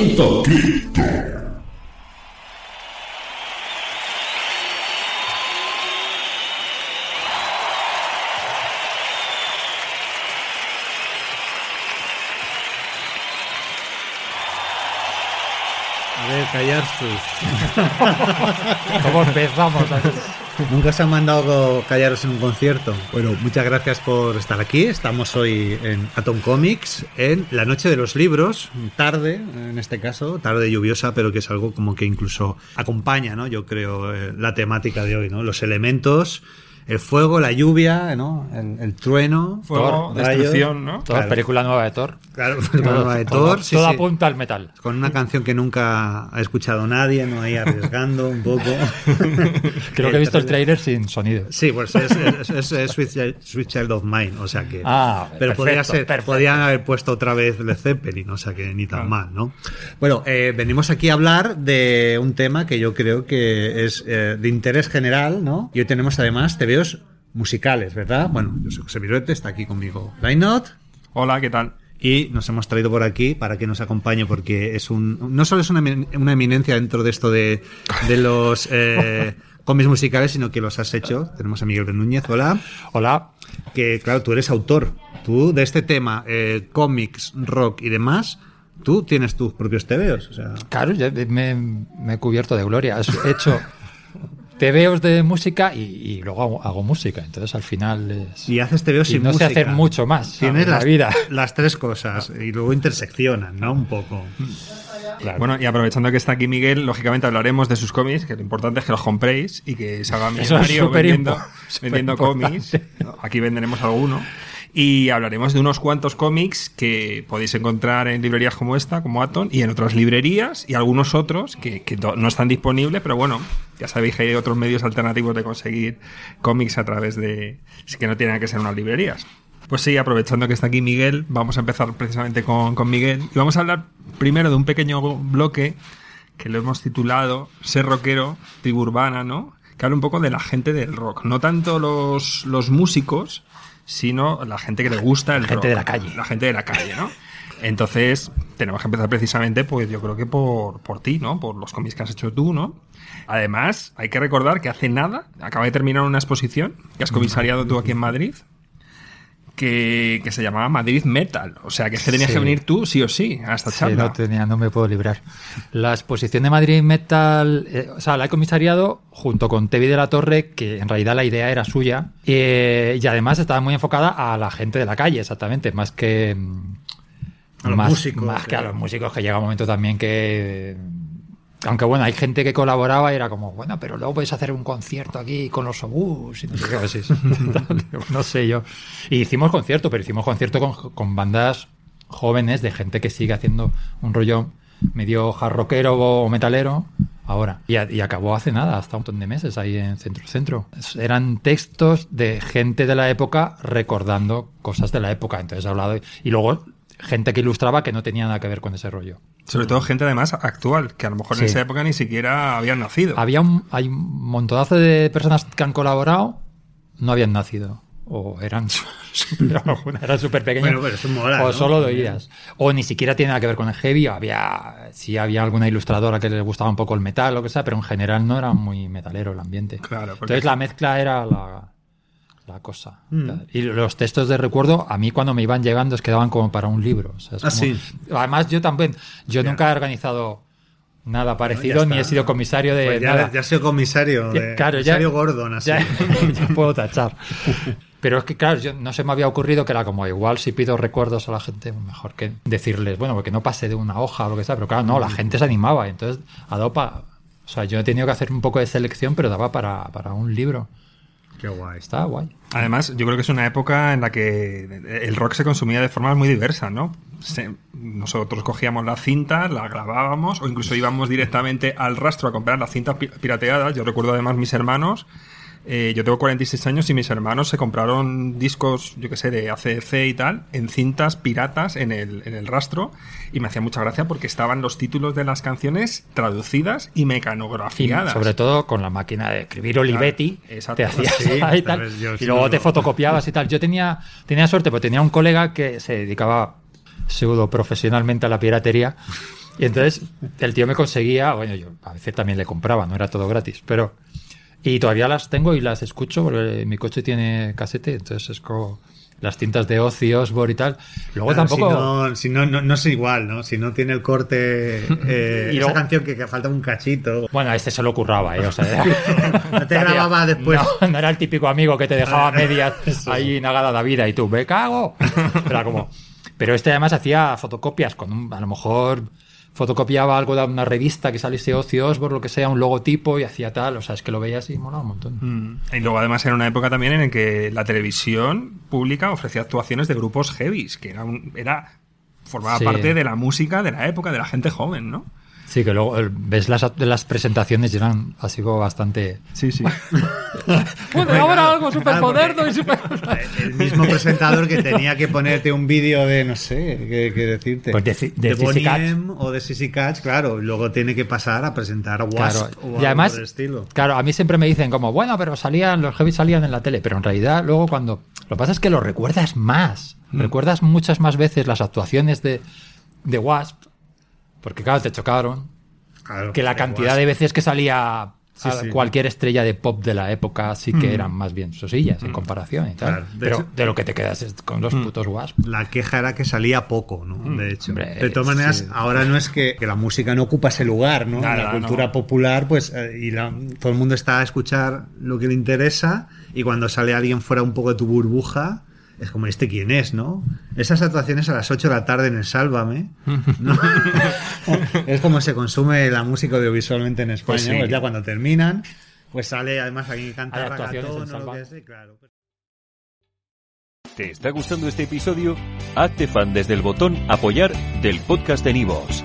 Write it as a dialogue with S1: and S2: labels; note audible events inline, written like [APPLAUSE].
S1: A ver, callar sus. [LAUGHS]
S2: ¿Cómo empezamos?
S1: Nunca se han mandado callaros en un concierto. Bueno, muchas gracias por estar aquí. Estamos hoy en Atom Comics, en la noche de los libros, tarde, en este caso, tarde lluviosa, pero que es algo como que incluso acompaña, ¿no? Yo creo, eh, la temática de hoy, ¿no? Los elementos, el fuego, la lluvia, ¿no? El, el trueno,
S3: Fuego, destrucción, ¿no?
S2: Toda
S1: Claro.
S2: película nueva de Thor.
S1: Claro, [LAUGHS] película de Thor,
S2: todo
S1: sí,
S2: todo
S1: sí.
S2: apunta al metal.
S1: Con una canción que nunca ha escuchado nadie, no ahí arriesgando un poco. [LAUGHS]
S2: Creo que he visto el trailer sin sonido.
S1: Sí, pues es, es- es- es Sweet, Child- Sweet Child of Mine, o sea que.
S2: Ah,
S1: pero
S2: perfecto,
S1: podría ser,
S2: perfecto.
S1: podrían haber puesto otra vez Led Zeppelin, o sea que ni tan mal, ¿no? Bueno, eh, venimos aquí a hablar de un tema que yo creo que es eh, de interés general, ¿no? Y hoy tenemos además Musicales, ¿verdad? Bueno, yo soy José Viruete, está aquí conmigo Not
S3: Hola, ¿qué tal?
S1: y nos hemos traído por aquí para que nos acompañe porque es un no solo es una, emin- una eminencia dentro de esto de, de los eh, [LAUGHS] cómics musicales sino que los has hecho tenemos a Miguel de Núñez hola
S2: Hola.
S1: que claro tú eres autor tú de este tema eh, cómics rock y demás tú tienes tus propios tebeos o sea
S2: Claro, ya me, me he cubierto de gloria. He hecho tebeos de música y, y luego hago, hago música. Entonces al final es...
S1: y haces tebeos
S2: Y
S1: sin
S2: no sé
S1: música.
S2: hacer mucho más,
S1: tienes las,
S2: vida.
S1: las tres cosas y luego interseccionan no un poco
S2: Claro.
S3: Bueno, y aprovechando que está aquí Miguel, lógicamente hablaremos de sus cómics, que lo importante es que los compréis y que millonario
S2: súper
S3: vendiendo, vendiendo cómics. Aquí venderemos alguno. Y hablaremos de unos cuantos cómics que podéis encontrar en librerías como esta, como Atom, y en otras librerías, y algunos otros que, no están disponibles, pero bueno, ya sabéis que hay otros medios alternativos de conseguir cómics a través de... Que no tienen que ser unas librerías. Pues sí, aprovechando que está aquí Miguel, vamos a empezar precisamente con, con Miguel. Y vamos a hablar primero de un pequeño bloque que lo hemos titulado Ser rockero, tribu urbana, ¿no? Que habla un poco de la gente del rock. No tanto los, los músicos, sino la gente que le gusta el
S2: gente
S3: rock.
S2: de la calle.
S3: La gente de la calle, ¿no? Entonces, tenemos que empezar precisamente, pues yo creo que por, por ti, ¿no? Por los cómics que has hecho tú, ¿no? Además, hay que recordar que hace nada acaba de terminar una exposición que has comisariado tú aquí en Madrid, que, que se llamaba Madrid Metal. O sea, que es que tenías
S2: Sí.
S3: que venir tú sí o sí a esta
S2: Sí,
S3: charla.
S2: no, tenía, no me puedo librar. La exposición de Madrid Metal, eh, o sea, la he comisariado junto con Tevi de la Torre, que en realidad la idea era suya, eh, y además estaba muy enfocada a la gente de la calle, exactamente, más que... mm,
S1: A los
S2: más,
S1: músicos,
S2: Más que a los músicos, que llega un momento también que... Aunque bueno, hay gente que colaboraba y era como, bueno, pero luego podéis hacer un concierto aquí con los obús y no sé qué, sí, sí. [LAUGHS] no sé yo. Y hicimos concierto, pero hicimos concierto con, con bandas jóvenes de gente que sigue haciendo un rollo medio jarroquero o metalero ahora. Y, a- y acabó hace nada, hasta un montón de meses ahí en Centro Centro. Eran textos de gente de la época recordando cosas de la época. Entonces he hablado. Y luego gente que ilustraba que no tenía nada que ver con ese rollo.
S3: Sobre todo gente además actual, que a lo mejor en
S2: Sí.
S3: esa época ni siquiera habían nacido.
S2: Había un, hay un montonazo de personas que han colaborado, no habían nacido. O eran súper [LAUGHS] alguna [LAUGHS] era súper pequeñas.
S1: Bueno, pero eso mola,
S2: O
S1: ¿no?
S2: solo de oídas. O ni siquiera tiene nada que ver con el heavy. o Había, sí había alguna ilustradora que le gustaba un poco el metal o lo que sea, pero en general no era muy metalero el ambiente.
S3: Claro, porque-
S2: Entonces la mezcla era la, la cosa.
S1: Mm.
S2: Y los textos de recuerdo, a mí cuando me iban llegando, es quedaban como para un libro. O sea,
S1: Ah,
S2: como-
S1: sí.
S2: Además, yo también, yo nunca he organizado nada parecido, ni he sido comisario de
S1: Pues ya,
S2: nada.
S1: ya comisario de,
S2: Claro, ya-
S1: Gordon así
S2: Ya, [LAUGHS] ya puedo tachar. Pero es que, claro, yo no se me había ocurrido que era como igual si pido recuerdos a la gente, mejor que decirles, bueno, porque no pase de una hoja o lo que sea. Pero claro, no, la gente se animaba. Entonces, ha dado pa- O sea, yo he tenido que hacer un poco de selección, pero daba para, para un libro.
S1: Qué guay
S2: Está guay.
S3: Además, yo creo que es una época en la que el rock se consumía de formas muy diversas, ¿no? Se- nosotros cogíamos las cintas, las grabábamos o incluso íbamos directamente al rastro a comprar las cintas pi- pirateadas. Yo recuerdo además mis hermanos, eh, yo tengo 46 años y mis hermanos se compraron discos, yo qué sé, de ACC y tal, en cintas piratas en el, en el rastro y me hacía mucha gracia porque estaban los títulos de las canciones traducidas y
S2: Y
S3: mecanografiadas.
S2: sobre todo con la máquina de escribir Olivetti,
S3: Claro, exacto.
S2: te hacías
S1: Sí, [LAUGHS]
S2: y tal, y luego te fotocopiabas y tal. Yo tenía, tenía suerte, porque tenía un colega que se dedicaba pseudo profesionalmente a la piratería Y entonces el tío me conseguía, bueno, yo a veces también le compraba, no era todo gratis, pero... Y todavía las tengo y las escucho porque mi coche tiene casete, entonces es como las cintas de Ozzy Osbourne y tal. Luego
S1: Claro,
S2: tampoco...
S1: Si, no, si no, no, no es igual, ¿no? Si no tiene el corte. [LAUGHS] eh,
S2: Y
S1: esa canción que, que falta un cachito.
S2: Bueno, este se lo curraba, ¿eh? O sea, [LAUGHS]
S1: No te grababa después.
S2: No, era el típico amigo que te dejaba [LAUGHS] medias ahí nagada la vida y tú, me cago. Era como... Pero este además hacía fotocopias con un, a lo mejor fotocopiaba algo de una revista que saliese Ozzy Osbourne, lo que sea, un logotipo y hacía tal, o sea, es que lo veías y molaba un montón.
S3: Mm. Y luego además era una época también en la que la televisión pública ofrecía actuaciones de grupos heavies, que era, un- era formaba
S2: Sí.
S3: parte de la música de la época, de la gente joven, ¿no?
S2: Sí, que luego eh, ves las, las presentaciones y eran así como bastante...
S3: Sí, sí. [LAUGHS]
S2: Bueno, ahora algo súper moderno y súper... [LAUGHS]
S1: El mismo presentador que tenía que ponerte un vídeo de, no sé, qué, qué decirte.
S2: Pues de de Catch.
S1: M o de Sissy Catch, claro. y Luego tiene que pasar a presentar a Wasp
S2: Claro,
S1: o
S2: y
S1: algo
S2: además,
S1: por el estilo.
S2: claro, a mí siempre me dicen como, bueno, pero salían, los heavy salían en la tele, pero en realidad luego cuando, lo que pasa es que lo recuerdas más,
S1: Mm.
S2: recuerdas muchas más veces las actuaciones de, de Wasp, porque claro, te chocaron,
S1: Claro,
S2: que la cantidad de veces que salía a
S1: Sí, sí.
S2: cualquier estrella de pop de la época sí que eran más bien sosillas en comparación y tal.
S1: Mm. Claro, de
S2: pero
S1: hecho- Mm.
S2: de lo que te quedas es con los putos Wasp.
S1: La queja era que salía poco, ¿no? De hecho.
S2: Hombre,
S1: de todas maneras,
S2: sí.
S1: ahora no es que, que la música no ocupa ese lugar, ¿no?
S3: Nada,
S1: la cultura
S3: no.
S1: popular, pues, eh, y la- todo el mundo está a escuchar lo que le interesa, y cuando sale alguien fuera un poco de tu burbuja, es como, ¿este quién es, no? Esas actuaciones a las 8 de la tarde en el Sálvame, [LAUGHS] ¿no? [LAUGHS] es como se consume la música audiovisualmente en España,
S3: Pues
S1: pues, ya cuando terminan, pues sale además alguien que canta ragatón o lo que sea, claro.
S4: ¿Te está gustando este episodio? Hazte fan desde el botón Apoyar del podcast de Nivos.